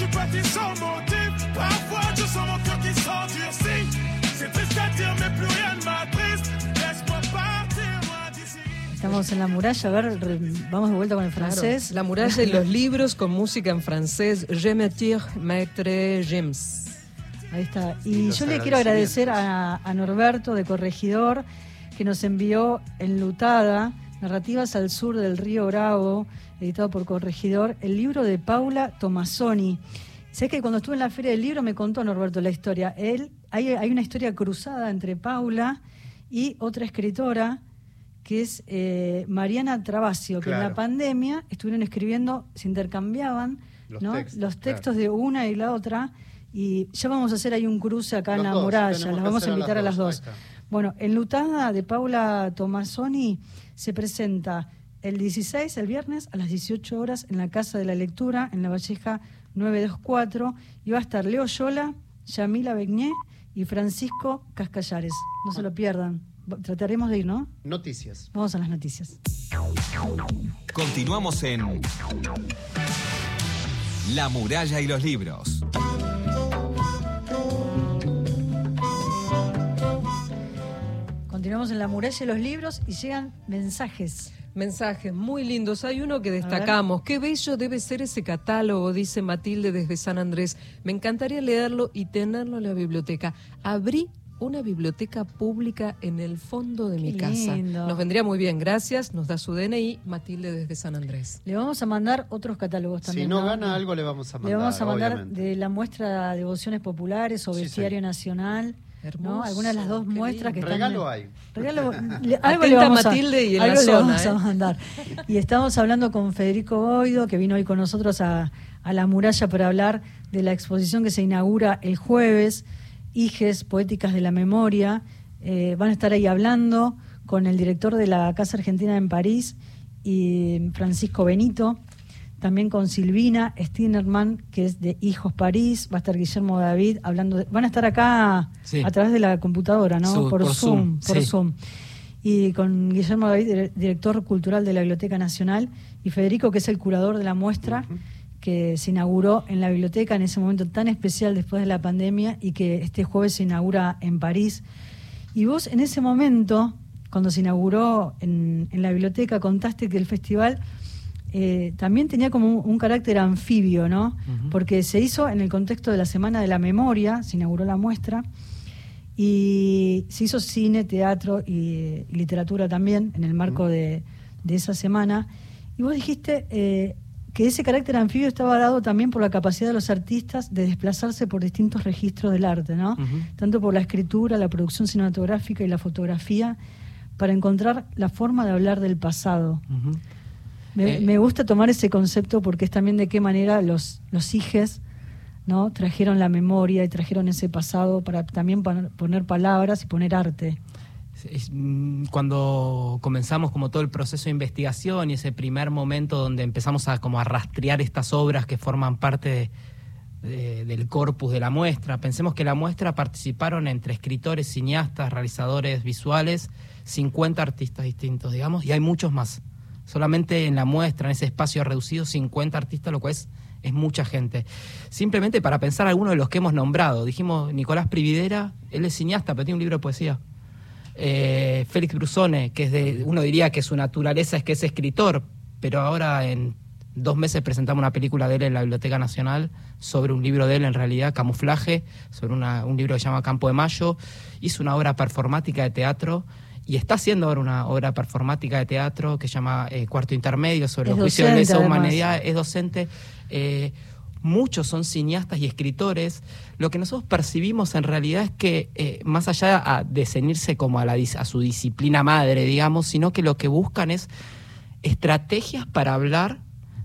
[SPEAKER 7] Suis parti sans motif. Parfois je sens mon cœur qui s'endurcit. C'est triste à dire, mais plus rien ne m'attriste. Laisse-moi partir loin d'ici.
[SPEAKER 1] Estamos en la muralla, a ver, vamos de vuelta con el
[SPEAKER 3] Claro,
[SPEAKER 1] francés.
[SPEAKER 3] La muralla y los libros con música en francés. Je me tire, Maître Rims.
[SPEAKER 1] Ahí está. Y
[SPEAKER 2] Y
[SPEAKER 1] yo le quiero agradecer a, a Norberto de Corregidor, que nos envió enlutada Narrativas al sur del río Bravo, editado por Corregidor, el libro de Paula Tomasoni. Sé que cuando estuve en la Feria del Libro me contó Norberto la historia. Él, hay, hay una historia cruzada entre Paula y otra escritora que es eh, Mariana Travasio, que en la pandemia estuvieron escribiendo, se intercambiaban
[SPEAKER 2] Los
[SPEAKER 1] ¿no?
[SPEAKER 2] textos,
[SPEAKER 1] los
[SPEAKER 2] claro.
[SPEAKER 1] textos de una y la otra, y ya vamos a hacer ahí un cruce acá en la
[SPEAKER 2] dos,
[SPEAKER 1] muralla, las vamos a invitar a
[SPEAKER 2] las dos.
[SPEAKER 1] Bueno, en Lutada de Paula Tomasoni se presenta el 16, el viernes, a las 18 horas en la Casa de la Lectura, en la Valleja 924, y va a estar Leo Yola, Yamila Begné y Francisco Cascallares. No se lo pierdan. Trataremos de ir, ¿no?
[SPEAKER 2] Noticias.
[SPEAKER 1] Vamos a las noticias.
[SPEAKER 8] Continuamos en La muralla y los libros.
[SPEAKER 1] Continuamos en la muralla de los libros y llegan mensajes.
[SPEAKER 3] Mensajes muy lindos. Hay uno que destacamos. Qué bello debe ser ese catálogo, dice Matilde desde San Andrés. Me encantaría leerlo y tenerlo en la biblioteca. Abrí una biblioteca pública en el fondo de mi casa.
[SPEAKER 1] lindo.
[SPEAKER 3] Nos vendría muy bien. Gracias. Nos da su DNI, Matilde desde San Andrés.
[SPEAKER 1] Le vamos a mandar otros catálogos también.
[SPEAKER 2] Si no gana algo, le vamos a mandar.
[SPEAKER 1] Le vamos a mandar
[SPEAKER 2] obviamente.
[SPEAKER 1] de la muestra de devociones populares o
[SPEAKER 2] Sí,
[SPEAKER 1] bestiario
[SPEAKER 2] sí.
[SPEAKER 1] nacional. ¿No?
[SPEAKER 3] Hermoso,
[SPEAKER 1] Algunas de las dos muestras que
[SPEAKER 3] lindo.
[SPEAKER 1] están.
[SPEAKER 2] Regalo hay.
[SPEAKER 1] Regalo, le- algo le
[SPEAKER 3] Atenta
[SPEAKER 1] vamos a,
[SPEAKER 3] Matilde y en
[SPEAKER 1] algo
[SPEAKER 3] la
[SPEAKER 1] le
[SPEAKER 3] zona,
[SPEAKER 1] vamos a
[SPEAKER 3] ¿eh?
[SPEAKER 1] mandar. Y estamos hablando con Federico Boido, que vino hoy con nosotros a, a La Muralla para hablar de la exposición que se inaugura el jueves, Hijes Poéticas de la Memoria. Eh, van a estar ahí hablando con el director de la Casa Argentina en París y Francisco Benito. También con Silvina Stinerman, que es de Hijos París. Va a estar Guillermo David hablando. de- van a estar acá
[SPEAKER 4] Sí.
[SPEAKER 1] a través de la computadora, ¿no? Por,
[SPEAKER 4] por
[SPEAKER 1] Zoom.
[SPEAKER 4] Zoom,
[SPEAKER 1] por
[SPEAKER 4] sí.
[SPEAKER 1] Zoom. Y con Guillermo David, dire- director cultural de la Biblioteca Nacional, y Federico, que es el curador de la muestra, que se inauguró en la biblioteca en ese momento tan especial después de la pandemia y que este jueves se inaugura en París. Y vos en ese momento, cuando se inauguró en, en la biblioteca, contaste que el festival eh, también tenía como un, un carácter anfibio, ¿no? Porque se hizo en el contexto de la Semana de la Memoria, se inauguró la muestra, y se hizo cine, teatro y, y literatura también en el marco de, de esa semana. Y vos dijiste eh, que ese carácter anfibio estaba dado también por la capacidad de los artistas de desplazarse por distintos registros del arte, ¿no? Tanto por la escritura, la producción cinematográfica y la fotografía, para encontrar la forma de hablar del pasado. Me,
[SPEAKER 4] Eh,
[SPEAKER 1] me gusta tomar ese concepto porque es también de qué manera los, los hijes ¿no? trajeron la memoria y trajeron ese pasado para también poner, palabras y poner arte.
[SPEAKER 4] Mm, cuando comenzamos como todo el proceso de investigación y ese primer momento donde empezamos a como a rastrear estas obras que forman parte de- de- del corpus de la muestra, pensemos que la muestra participaron entre escritores, cineastas, realizadores visuales, 50 artistas distintos, digamos, y hay muchos más. Solamente en la muestra, en ese espacio reducido, 50 artistas, lo cual es, es mucha gente. Simplemente para pensar algunos de los que hemos nombrado. Dijimos Nicolás Prividera, él es cineasta, pero tiene un libro de poesía. Eh, Félix Brusone, que es de, uno diría que su naturaleza es que es escritor, pero ahora en dos meses presentamos una película de él en la Biblioteca Nacional sobre un libro de él, en realidad, Camuflaje, sobre una- un libro que se llama Campo de Mayo. Hizo una obra performática de teatro y está haciendo ahora una obra performática de teatro que se llama eh, Cuarto Intermedio sobre
[SPEAKER 1] Es
[SPEAKER 4] los juicios de lesa humanidad, es docente. eh, muchos son cineastas y escritores. Lo que nosotros percibimos en realidad es que, eh, más allá de ceñirse como a, la, a su disciplina madre, digamos, sino que lo que buscan es estrategias para hablar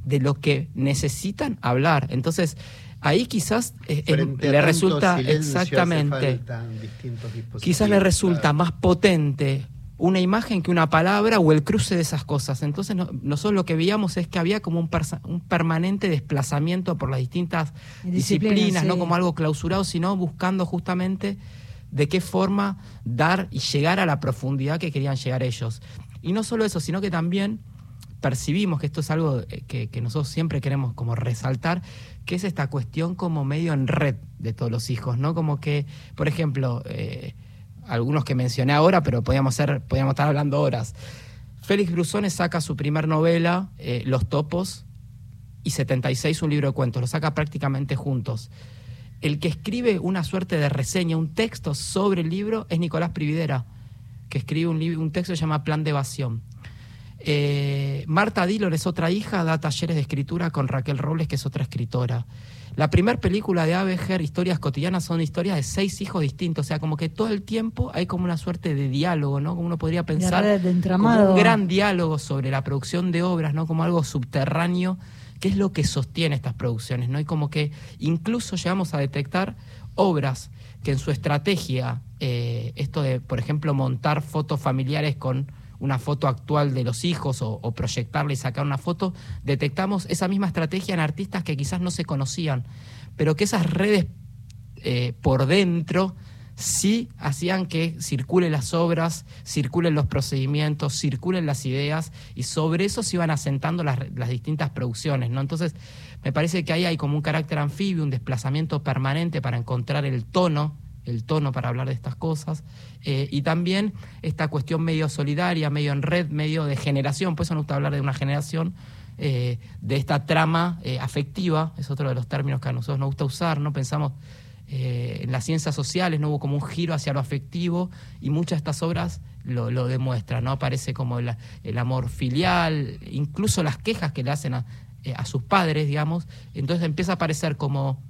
[SPEAKER 4] de lo que necesitan hablar. Entonces, ahí quizás eh,
[SPEAKER 2] a
[SPEAKER 4] le resulta exactamente quizás le resulta
[SPEAKER 2] claro.
[SPEAKER 4] más potente una imagen que una palabra o el cruce de esas cosas. Entonces no- nosotros lo que veíamos es que había como un, persa- un permanente desplazamiento por las distintas
[SPEAKER 1] Disciplinas,
[SPEAKER 4] disciplinas, no como algo clausurado, sino buscando justamente de qué forma dar y llegar a la profundidad que querían llegar ellos. Y no solo eso, sino que también percibimos que esto es algo eh, que, que nosotros siempre queremos como resaltar, que es esta cuestión como medio en red de todos los hijos, ¿no? Como que, por ejemplo, eh, algunos que mencioné ahora, pero podíamos, ser, estar hablando horas. Félix Brusone saca su primer novela, eh, Los Topos, y 76 un libro de cuentos, lo saca prácticamente juntos. El que escribe una suerte de reseña, un texto sobre el libro, es Nicolás Prividera, que escribe un, un texto que se llama Plan de Evasión. Eh, Marta Dillon es otra hija, da talleres de escritura con Raquel Robles, que es otra escritora. La primera película de Abeger, Historias cotidianas, son historias de seis hijos distintos. O sea, como que todo el tiempo hay como una suerte de diálogo, ¿no? Como uno podría pensar como un gran diálogo sobre la producción de obras, ¿no? Como algo subterráneo, que es lo que sostiene estas producciones, ¿no? Y como que incluso llegamos a detectar obras que en su estrategia, eh, esto de, por ejemplo, montar fotos familiares con una foto actual de los hijos o, proyectarla y sacar una foto, detectamos esa misma estrategia en artistas que quizás no se conocían, pero que esas redes eh, por dentro sí hacían que circulen las obras, circulen los procedimientos, circulen las ideas y sobre eso se iban asentando las, las distintas producciones. ¿no? Entonces, me parece que ahí hay como un carácter anfibio, un desplazamiento permanente para encontrar el tono el tono para hablar de estas cosas, eh, y también esta cuestión medio solidaria, medio en red, medio de generación, pues eso nos gusta hablar de una generación, eh, de esta trama eh, afectiva, es otro de los términos que a nosotros nos gusta usar, ¿no? Pensamos en las ciencias sociales, no hubo como un giro hacia lo afectivo, y muchas de estas obras lo, lo demuestran, ¿no? Aparece como el, amor filial, incluso las quejas que le hacen a, a sus padres, digamos, entonces empieza a aparecer como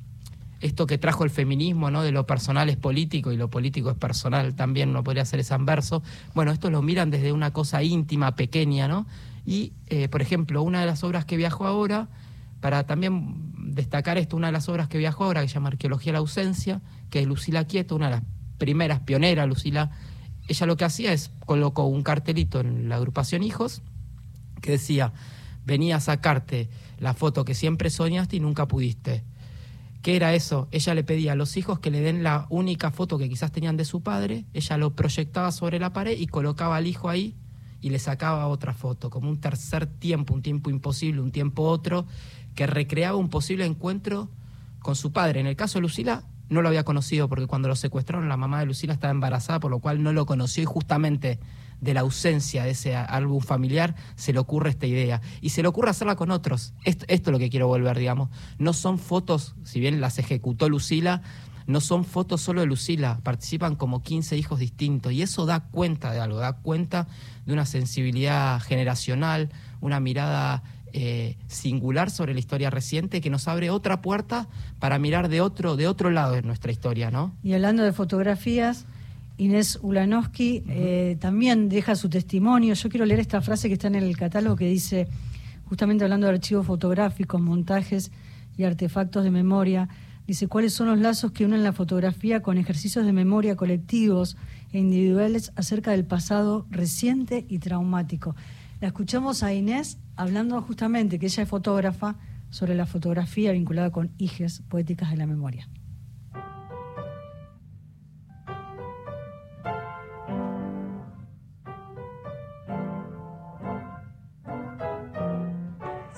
[SPEAKER 4] esto que trajo el feminismo, ¿no? De lo personal es político y lo político es personal, también no podría ser ese anverso. Bueno, esto lo miran desde una cosa íntima, pequeña, ¿no? Y, eh, por ejemplo, una de las obras que viajo ahora, para también destacar esto, una de las obras que viajo ahora, que se llama Arqueología de la Ausencia, que es Lucila Quieto, una de las primeras pioneras, Lucila, ella lo que hacía es colocó un cartelito en la agrupación Hijos que decía, venía a sacarte la foto que siempre soñaste y nunca pudiste ¿Qué era eso? Ella le pedía a los hijos que le den la única foto que quizás tenían de su padre, ella lo proyectaba sobre la pared y colocaba al hijo ahí y le sacaba otra foto, como un tercer tiempo, un tiempo imposible, un tiempo otro, que recreaba un posible encuentro con su padre. En el caso de Lucila, no lo había conocido porque cuando lo secuestraron la mamá de Lucila estaba embarazada, por lo cual no lo conoció y justamente de la ausencia de ese álbum familiar, se le ocurre esta idea. Y se le ocurre hacerla con otros. Esto, esto es lo que quiero volver, digamos. No son fotos, si bien las ejecutó Lucila, no son fotos solo de Lucila, participan como 15 hijos distintos. Y eso da cuenta de algo, da cuenta de una sensibilidad generacional, una mirada eh, singular sobre la historia reciente que nos abre otra puerta para mirar de otro, de otro lado de nuestra historia, ¿no?
[SPEAKER 1] Y hablando de fotografías, Inés Ulanowski eh, también deja su testimonio. Yo quiero leer esta frase que está en el catálogo que dice, justamente hablando de archivos fotográficos, montajes y artefactos de memoria, dice cuáles son los lazos que unen la fotografía con ejercicios de memoria colectivos e individuales acerca del pasado reciente y traumático. La escuchamos a Inés hablando justamente que ella es fotógrafa sobre la fotografía vinculada con hijes poéticas de la memoria.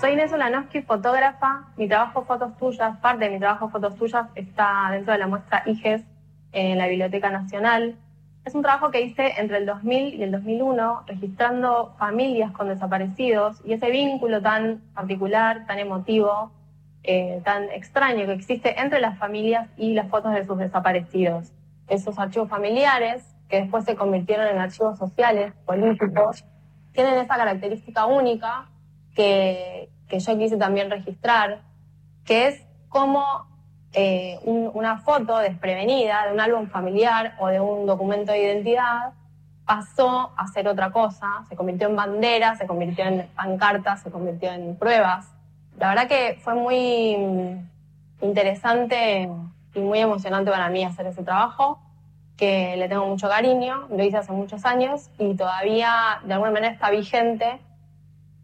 [SPEAKER 9] Soy Inés Olanowski, fotógrafa. Mi trabajo Fotos Tuyas, parte de mi trabajo Fotos Tuyas está dentro de la muestra IGES en la Biblioteca Nacional. Es un trabajo que hice entre el 2000 y el 2001, registrando familias con desaparecidos y ese vínculo tan particular, tan emotivo, eh, tan extraño que existe entre las familias y las fotos de sus desaparecidos. Esos archivos familiares, que después se convirtieron en archivos sociales, políticos, tienen esa característica única que, yo quise también registrar, que es como eh, una foto desprevenida de un álbum familiar o de un documento de identidad pasó a ser otra cosa, se convirtió en bandera, se convirtió en pancarta, se convirtió en pruebas. La verdad que fue muy interesante y muy emocionante para mí hacer ese trabajo, que le tengo mucho cariño, lo hice hace muchos años y todavía de alguna manera está vigente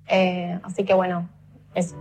[SPEAKER 9] eh, así que bueno, eso.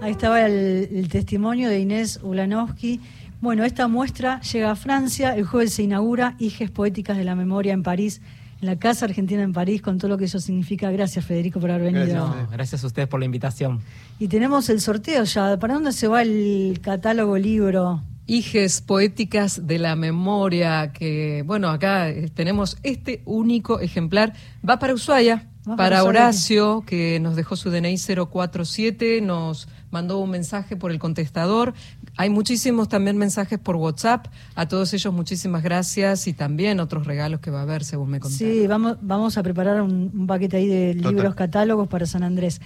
[SPEAKER 1] Ahí estaba el, testimonio de Inés Ulanowski. Bueno, esta muestra llega a Francia, el jueves se inaugura Hijes Poéticas de la Memoria en París, en la Casa Argentina en París, con todo lo que eso significa. Gracias, Federico, por haber venido.
[SPEAKER 4] Gracias, a ustedes por la invitación.
[SPEAKER 1] Y tenemos el sorteo ya. ¿Para dónde se va el catálogo libro?
[SPEAKER 3] Hijes poéticas de la memoria, que bueno, acá eh, tenemos este único ejemplar. Va para Ushuaia, para Horacio, que nos dejó su DNI 047, nos mandó un mensaje por el contestador. Hay muchísimos también mensajes por WhatsApp. A todos ellos muchísimas gracias y también otros regalos que va a haber, según me contaron.
[SPEAKER 1] Sí, vamos, vamos a preparar un, paquete ahí de libros, catálogos para San Andrés.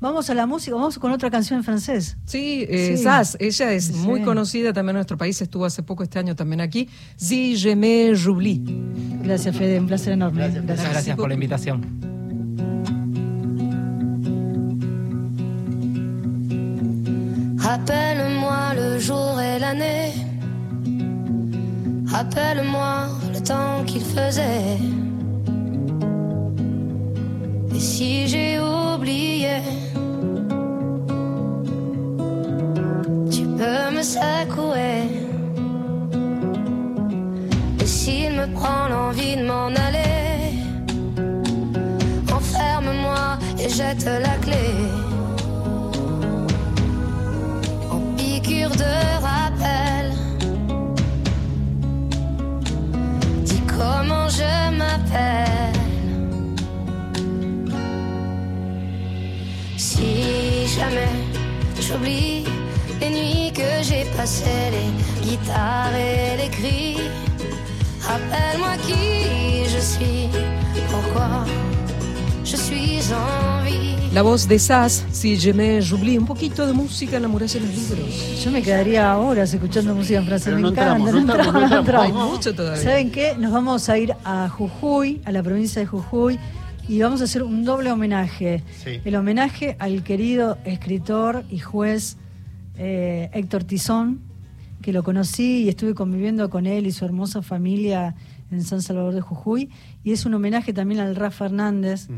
[SPEAKER 1] Vamos a la música, vamos con otra canción en francés.
[SPEAKER 3] Sí, eh,
[SPEAKER 1] Sí.
[SPEAKER 3] Ella es
[SPEAKER 1] Sí.
[SPEAKER 3] muy conocida también en nuestro país, estuvo hace poco este año también aquí. Si je me j'oublie.
[SPEAKER 1] Gracias, Fede, un placer enorme.
[SPEAKER 4] Muchas gracias por la invitación.
[SPEAKER 10] Rappelle-moi le jour et l'année. Rappelle-moi le temps qu'il faisait. Et si j'ai oublié, tu peux me secouer. Et s'il me prend l'envie de m'en aller, enferme-moi et jette la clé. De rappel. Dis comment je m'appelle. Si jamais j'oublie les nuits que j'ai passées, les guitares et les cris, rappelle-moi qui je suis, pourquoi je suis en.
[SPEAKER 3] La voz de Sass, Si je me j'oublie, un poquito de música en la muralla de los libros.
[SPEAKER 1] Yo me quedaría horas escuchando música en francés.
[SPEAKER 3] Pero
[SPEAKER 1] me
[SPEAKER 3] no
[SPEAKER 1] encanta,
[SPEAKER 3] entramos,
[SPEAKER 1] no
[SPEAKER 3] entramos,
[SPEAKER 1] entramos,
[SPEAKER 3] no entramos. Hay mucho todavía.
[SPEAKER 1] ¿Saben qué? Nos vamos a ir a Jujuy, a la provincia de Jujuy, y vamos a hacer un doble homenaje.
[SPEAKER 2] Sí.
[SPEAKER 1] El homenaje al querido escritor y juez eh, Héctor Tizón, que lo conocí y estuve conviviendo con él y su hermosa familia en San Salvador de Jujuy. Y es un homenaje también al Rafa Hernández,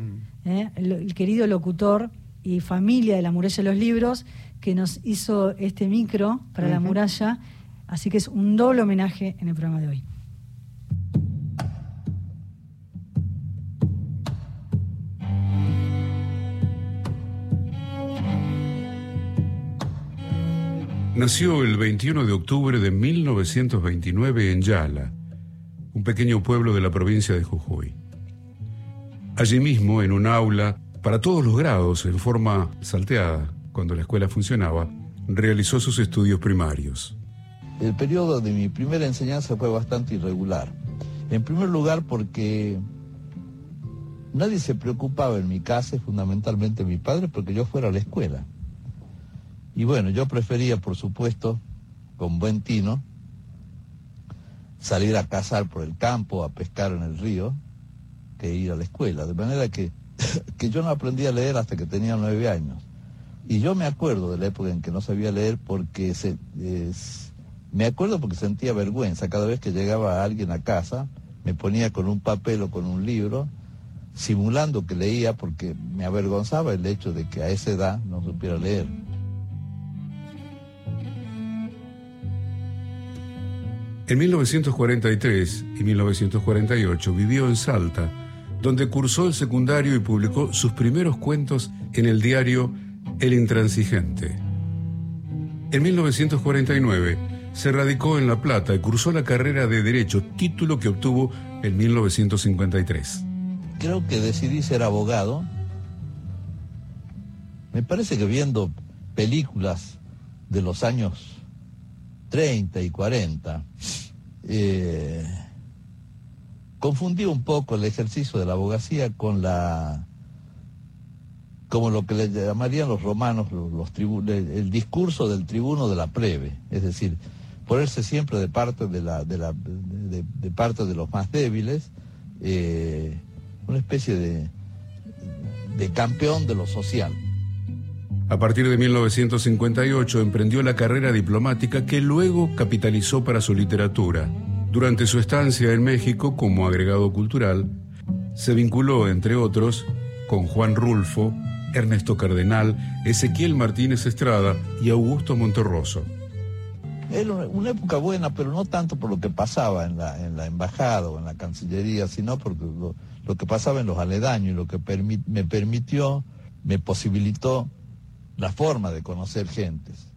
[SPEAKER 1] eh, el, el querido locutor y familia de la muralla de los libros, que nos hizo este micro para la muralla. Así que es un doble homenaje en el programa de hoy.
[SPEAKER 11] Nació el 21 de octubre de 1929 en Yala, un pequeño pueblo de la provincia de Jujuy. Allí mismo, en un aula, para todos los grados, en forma salteada, cuando la escuela funcionaba, realizó sus estudios primarios.
[SPEAKER 12] El periodo de mi primera enseñanza fue bastante irregular. En primer lugar porque nadie se preocupaba en mi casa, fundamentalmente mi padre, porque yo fuera a la escuela. Y bueno, yo prefería, por supuesto, con buen tino, salir a cazar por el campo, a pescar en el río, que ir a la escuela. De manera que, que yo no aprendí a leer hasta que tenía nueve años. Y yo me acuerdo de la época en que no sabía leer porque se, me acuerdo porque sentía vergüenza cada vez que llegaba alguien a casa, me ponía con un papel o con un libro, simulando que leía porque me avergonzaba el hecho de que a esa edad no supiera leer.
[SPEAKER 11] En 1943 y 1948 vivió en Salta, donde cursó el secundario y publicó sus primeros cuentos en el diario El Intransigente. En 1949 se radicó en La Plata y cursó la carrera de Derecho, título que obtuvo en 1953.
[SPEAKER 12] Creo que decidí ser abogado. Me parece que viendo películas de los años 30 y 40, eh, confundí un poco el ejercicio de la abogacía con la como lo que le llamarían los romanos los, los el, discurso del tribuno de la plebe, es decir, ponerse siempre de parte de la de parte de los más débiles, eh, una especie de, de campeón de lo social.
[SPEAKER 11] A partir de 1958 emprendió la carrera diplomática que luego capitalizó para su literatura. Durante su estancia en México como agregado cultural, se vinculó, entre otros, con Juan Rulfo, Ernesto Cardenal, Ezequiel Martínez Estrada y Augusto Monterroso.
[SPEAKER 12] Era una, época buena, pero no tanto por lo que pasaba en la, en la embajada o en la cancillería, sino por lo, que pasaba en los aledaños y lo que me permitió, me posibilitó la forma de conocer gentes.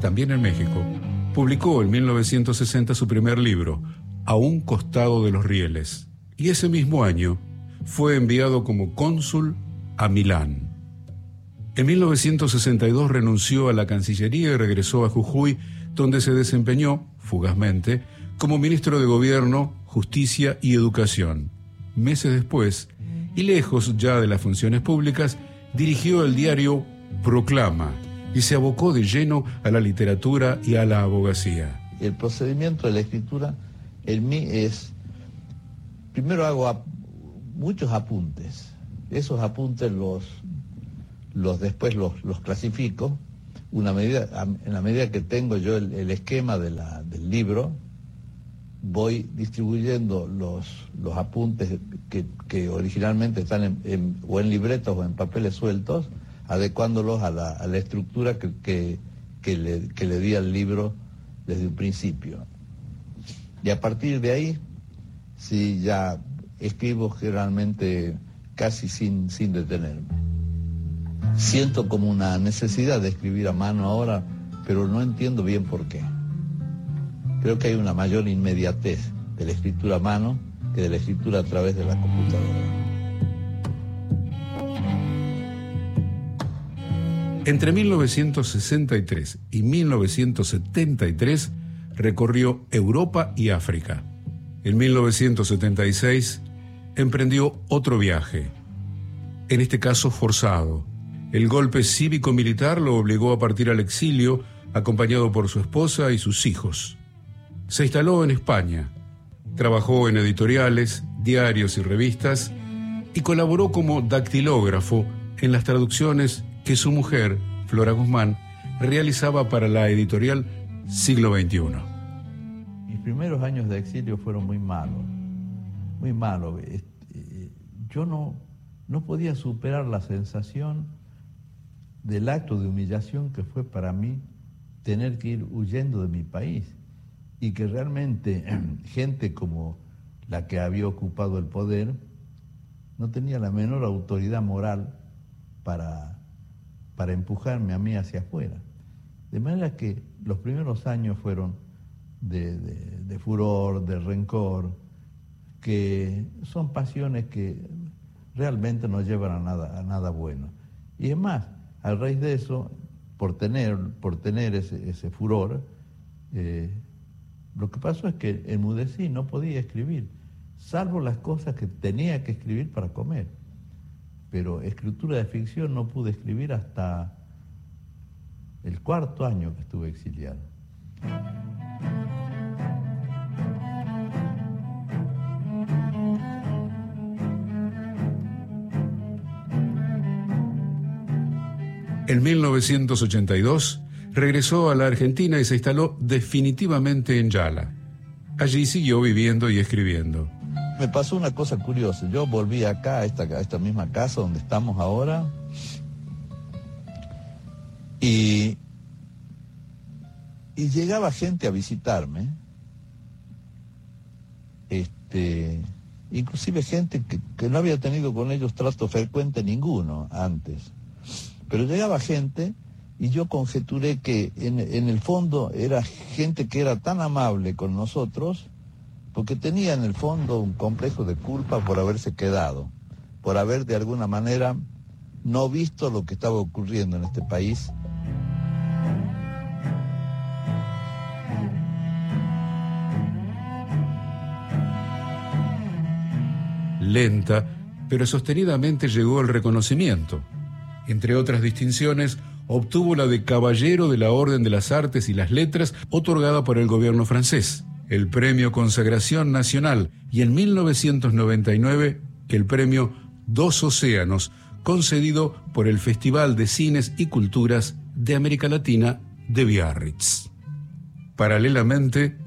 [SPEAKER 11] También en México, publicó en 1960 su primer libro, A un costado de los rieles, y ese mismo año fue enviado como cónsul a Milán. En 1962 renunció a la Cancillería y regresó a Jujuy, donde se desempeñó fugazmente, como ministro de Gobierno, Justicia y Educación. Meses después, y lejos ya de las funciones públicas, dirigió el diario Proclama y se abocó de lleno a la literatura y a la abogacía.
[SPEAKER 12] El procedimiento de la escritura en mí es, primero hago muchos apuntes. Esos apuntes los, los después los, clasifico. Una medida, en la medida que tengo yo el, esquema del libro, voy distribuyendo los, los apuntes que, originalmente están o en libretos o en papeles sueltos, adecuándolos a la, a la estructura que, que, le, que le di al libro desde un principio. Y a partir de ahí, sí, ya escribo generalmente casi sin, sin detenerme. Siento como una necesidad de escribir a mano ahora, pero no entiendo bien por qué. Creo que hay una mayor inmediatez de la escritura a mano que de la escritura a través de la computadora.
[SPEAKER 11] Entre 1963 y 1973 recorrió Europa y África. En 1976 emprendió otro viaje, en este caso forzado. El golpe cívico-militar lo obligó a partir al exilio, acompañado por su esposa y sus hijos. Se instaló en España, trabajó en editoriales, diarios y revistas y colaboró como dactilógrafo en las traducciones que su mujer, Flora Guzmán, realizaba para la editorial Siglo XXI.
[SPEAKER 12] Mis primeros años de exilio fueron muy malos, muy malos. Eh, yo no, no podía superar la sensación del acto de humillación que fue para mí tener que ir huyendo de mi país y que realmente gente como la que había ocupado el poder no tenía la menor autoridad moral para, para empujarme a mí hacia afuera. De manera que los primeros años fueron de, furor, de rencor, que son pasiones que realmente no llevan a nada, a nada bueno. Y es más, a raíz de eso, por tener, por tener ese, furor, eh, lo que pasó es que enmudecí, no podía escribir, salvo las cosas que tenía que escribir para comer. Pero escritura de ficción no pude escribir hasta el cuarto año que estuve exiliado.
[SPEAKER 11] En 1982 regresó a la Argentina y se instaló definitivamente en Yala. Allí siguió viviendo y escribiendo.
[SPEAKER 12] Me pasó una cosa curiosa. Yo volví acá, a esta, misma casa donde estamos ahora, y, y llegaba gente a visitarme, este, inclusive gente que, que no había tenido con ellos trato frecuente ninguno antes. Pero llegaba gente y yo conjeturé que en, el fondo era gente que era tan amable con nosotros porque tenía en el fondo un complejo de culpa por haberse quedado, por haber de alguna manera no visto lo que estaba ocurriendo en este país.
[SPEAKER 11] Lenta, pero sostenidamente llegó el reconocimiento. Entre otras distinciones, obtuvo la de Caballero de la Orden de las Artes y las Letras, otorgada por el gobierno francés, el Premio Consagración Nacional y en 1999 el Premio Dos Océanos, concedido por el Festival de Cines y Culturas de América Latina de Biarritz. Paralelamente,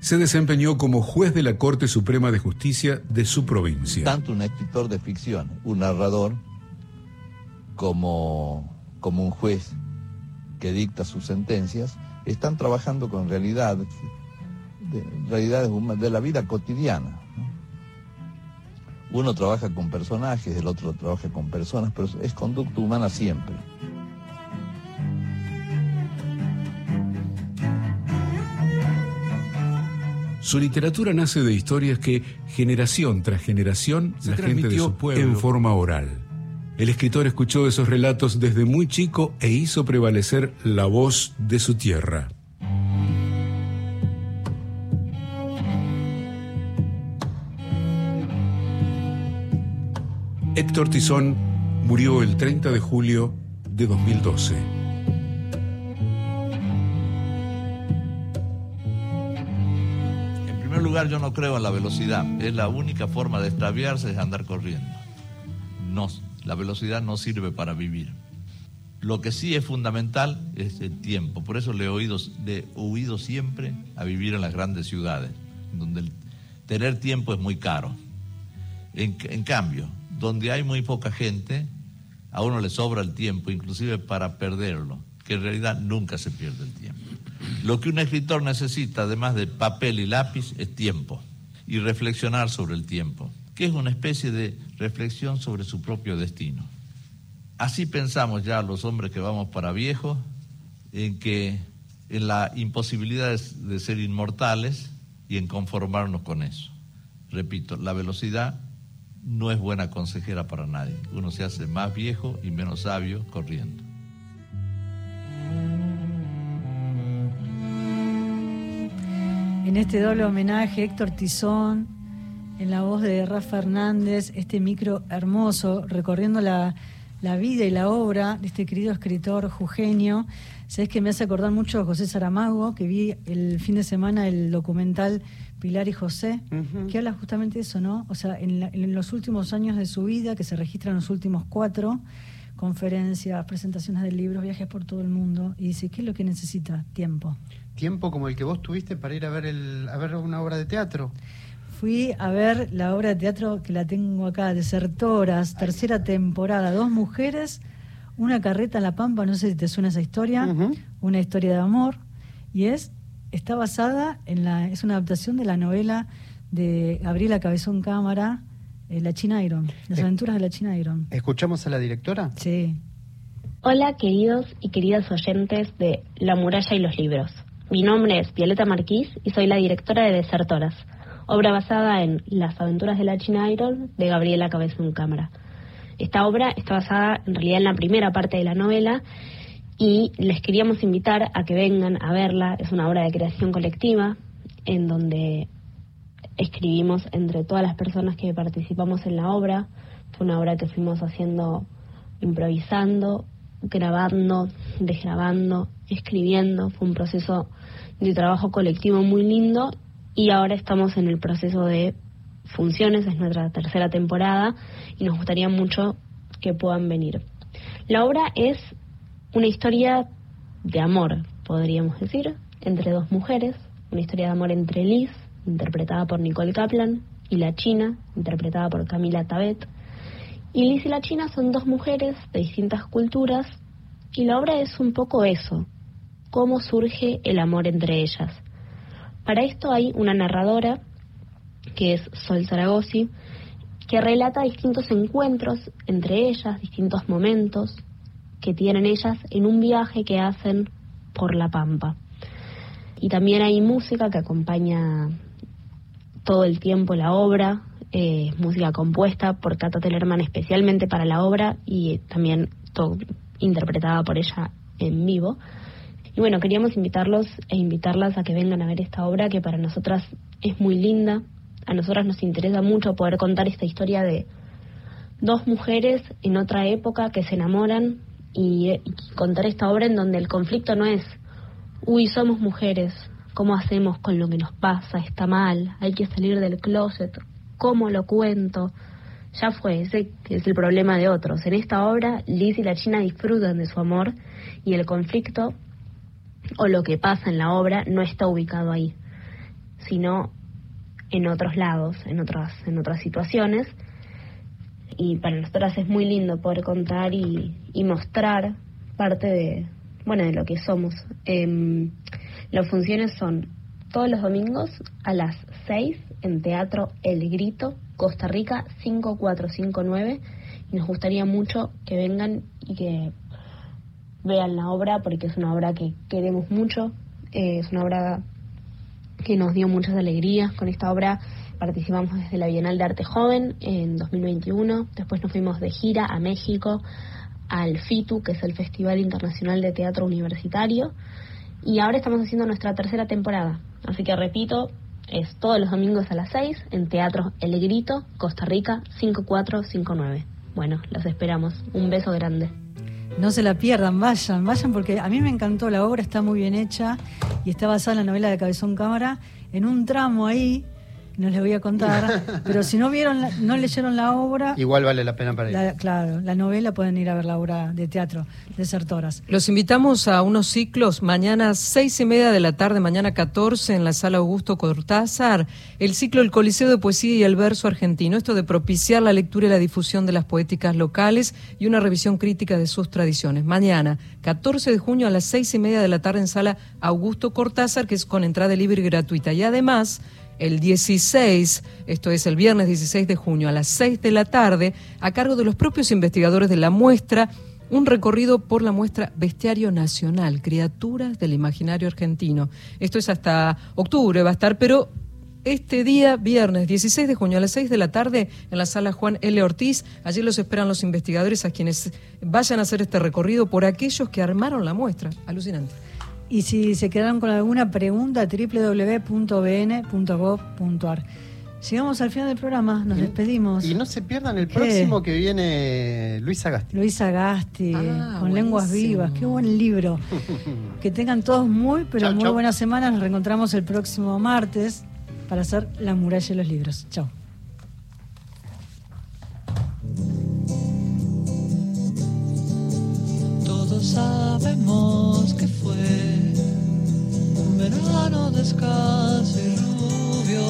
[SPEAKER 11] se desempeñó como juez de la Corte Suprema de Justicia de su provincia.
[SPEAKER 12] Tanto un escritor de ficción, un narrador, como como un juez que dicta sus sentencias, están trabajando con realidades, realidades de la vida cotidiana. Uno trabaja con personajes, el otro trabaja con personas, pero es conducta humana siempre.
[SPEAKER 11] Su literatura nace de historias que generación tras generación la gente de su pueblo en forma oral. El escritor escuchó esos relatos desde muy chico e hizo prevalecer la voz de su tierra. Héctor Tizón murió el 30 de julio de 2012.
[SPEAKER 12] En primer lugar, yo no creo en la velocidad. Es la única forma de extraviarse es andar corriendo. No, la velocidad no sirve para vivir. Lo que sí es fundamental es el tiempo. Por eso le he, oído, le siempre a vivir en las grandes ciudades, donde tener tiempo es muy caro. En, en cambio, donde hay muy poca gente, a uno le sobra el tiempo, inclusive para perderlo, que en realidad nunca se pierde el tiempo. Lo que un escritor necesita, además de papel y lápiz, es tiempo y reflexionar sobre el tiempo, que es una especie de reflexión sobre su propio destino. Así pensamos ya los hombres que vamos para viejos, en que en la imposibilidad de ser inmortales y en conformarnos con eso. Repito, la velocidad no es buena consejera para nadie. Uno se hace más viejo y menos sabio corriendo.
[SPEAKER 1] En este doble homenaje, Héctor Tizón, en la voz de Rafa Fernández, este micro hermoso, recorriendo la, la vida y la obra de este querido escritor jujeño. Sabes que me hace acordar mucho a José Saramago, que vi el fin de semana el documental Pilar y José, que habla justamente de eso, ¿no? O sea, en, en, los últimos años de su vida, que se registran los últimos cuatro, conferencias, presentaciones de libros, viajes por todo el mundo, y dice, ¿qué es lo que necesita? Tiempo.
[SPEAKER 2] Tiempo como el que vos tuviste para ir a ver, el, a ver una obra de teatro.
[SPEAKER 1] Fui a ver la obra de teatro que la tengo acá, Desertoras, tercera temporada, dos mujeres, una carreta en la pampa, no sé si te suena esa historia, una historia de amor, y es está basada en la es una adaptación de la novela de Gabriela Cabezón Cámara, eh, La China Iron, Las aventuras de la China Iron.
[SPEAKER 2] ¿Escuchamos a la directora?
[SPEAKER 1] Sí.
[SPEAKER 13] Hola, queridos y queridas oyentes de La muralla y los libros. Mi nombre es Violeta Marquís y soy la directora de Desertoras, obra basada en Las aventuras de la China Iron de Gabriela Cabezón Cámara. Esta obra está basada en realidad en la primera parte de la novela y les queríamos invitar a que vengan a verla. Es una obra de creación colectiva en donde escribimos entre todas las personas que participamos en la obra. Fue una obra que fuimos haciendo improvisando, grabando, desgrabando, escribiendo. Fue un proceso de trabajo colectivo muy lindo y ahora estamos en el proceso de funciones, es nuestra tercera temporada y nos gustaría mucho que puedan venir. La obra es una historia de amor, podríamos decir, entre dos mujeres, una historia de amor entre Liz, interpretada por Nicole Kaplan, y la China, interpretada por Camila Tabet. Y Liz y la China son dos mujeres de distintas culturas y la obra es un poco eso, cómo surge el amor entre ellas. Para esto hay una narradora, que es Sol Zaragoza, que relata distintos encuentros entre ellas, distintos momentos, que tienen ellas en un viaje que hacen por la Pampa. Y también hay música que acompaña todo el tiempo la obra, eh, música compuesta por Tata Tellerman especialmente para la obra y también interpretada por ella en vivo. Y bueno, queríamos invitarlos e invitarlas a que vengan a ver esta obra que para nosotras es muy linda. A nosotras nos interesa mucho poder contar esta historia de dos mujeres en otra época que se enamoran, y, contar esta obra en donde el conflicto no es, uy, somos mujeres, ¿cómo hacemos con lo que nos pasa? Está mal, hay que salir del closet, ¿cómo lo cuento? Ya fue, ese es el problema de otros. En esta obra, Liz y la China disfrutan de su amor y el conflicto o lo que pasa en la obra no está ubicado ahí, sino en otros lados, en otras, en otras situaciones y para nosotras es muy lindo poder contar y, mostrar parte de, bueno, de lo que somos. Eh, las funciones son todos los domingos a las 6 en Teatro El Grito, Costa Rica 5459 y nos gustaría mucho que vengan y que vean la obra porque es una obra que queremos mucho, eh, es una obra que nos dio muchas alegrías con esta obra participamos desde la Bienal de Arte Joven en 2021, después nos fuimos de gira a México, al FITU, que es el Festival Internacional de Teatro Universitario, y ahora estamos haciendo nuestra tercera temporada. Así que repito, es todos los domingos a las 6 en Teatro El Grito, Costa Rica 5459. Bueno, los esperamos. Un beso grande.
[SPEAKER 1] No se la pierdan, vayan, vayan porque a mí me encantó, la obra está muy bien hecha y está basada en la novela de Cabezón Cámara, en un tramo ahí no les voy a contar, pero si no vieron, no leyeron la obra,
[SPEAKER 2] igual vale la pena para ir.
[SPEAKER 1] claro, la novela pueden ir a ver la obra de teatro de Sertoras.
[SPEAKER 3] Los invitamos a unos ciclos mañana seis y media de la tarde, mañana 14 en la sala Augusto Cortázar, el ciclo El Coliseo de Poesía y el Verso Argentino, esto de propiciar la lectura y la difusión de las poéticas locales y una revisión crítica de sus tradiciones. Mañana, 14 de junio a las seis y media de la tarde en sala Augusto Cortázar, que es con entrada libre y gratuita. Y además el 16, esto es el viernes 16 de junio a las 6 de la tarde, a cargo de los propios investigadores de la muestra, un recorrido por la muestra Bestiario Nacional, Criaturas del Imaginario Argentino. Esto es hasta octubre, va a estar, pero este día, viernes 16 de junio a las 6 de la tarde, en la sala Juan L. Ortiz. Allí los esperan los investigadores a quienes vayan a hacer este recorrido por aquellos que armaron la muestra. Alucinante.
[SPEAKER 1] Y si se quedaron con alguna pregunta, www.bn.gov.ar. Llegamos al final del programa, nos despedimos.
[SPEAKER 2] Y no se pierdan el próximo que viene Luis Agasti.
[SPEAKER 1] Luis Agasti, ah, con lenguas vivas, qué buen libro. que tengan todos muy, pero muy buenas semanas. Nos reencontramos el próximo martes para hacer La muralla de los libros. Chao.
[SPEAKER 14] Sabemos que fue verano descalzo y rubio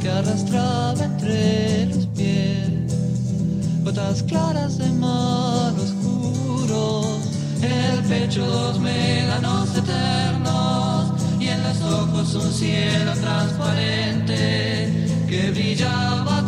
[SPEAKER 14] que arrastraba entre los pies gotas claras de mar oscuro, el pecho dos médanos eternos y en los ojos un cielo transparente que brillaba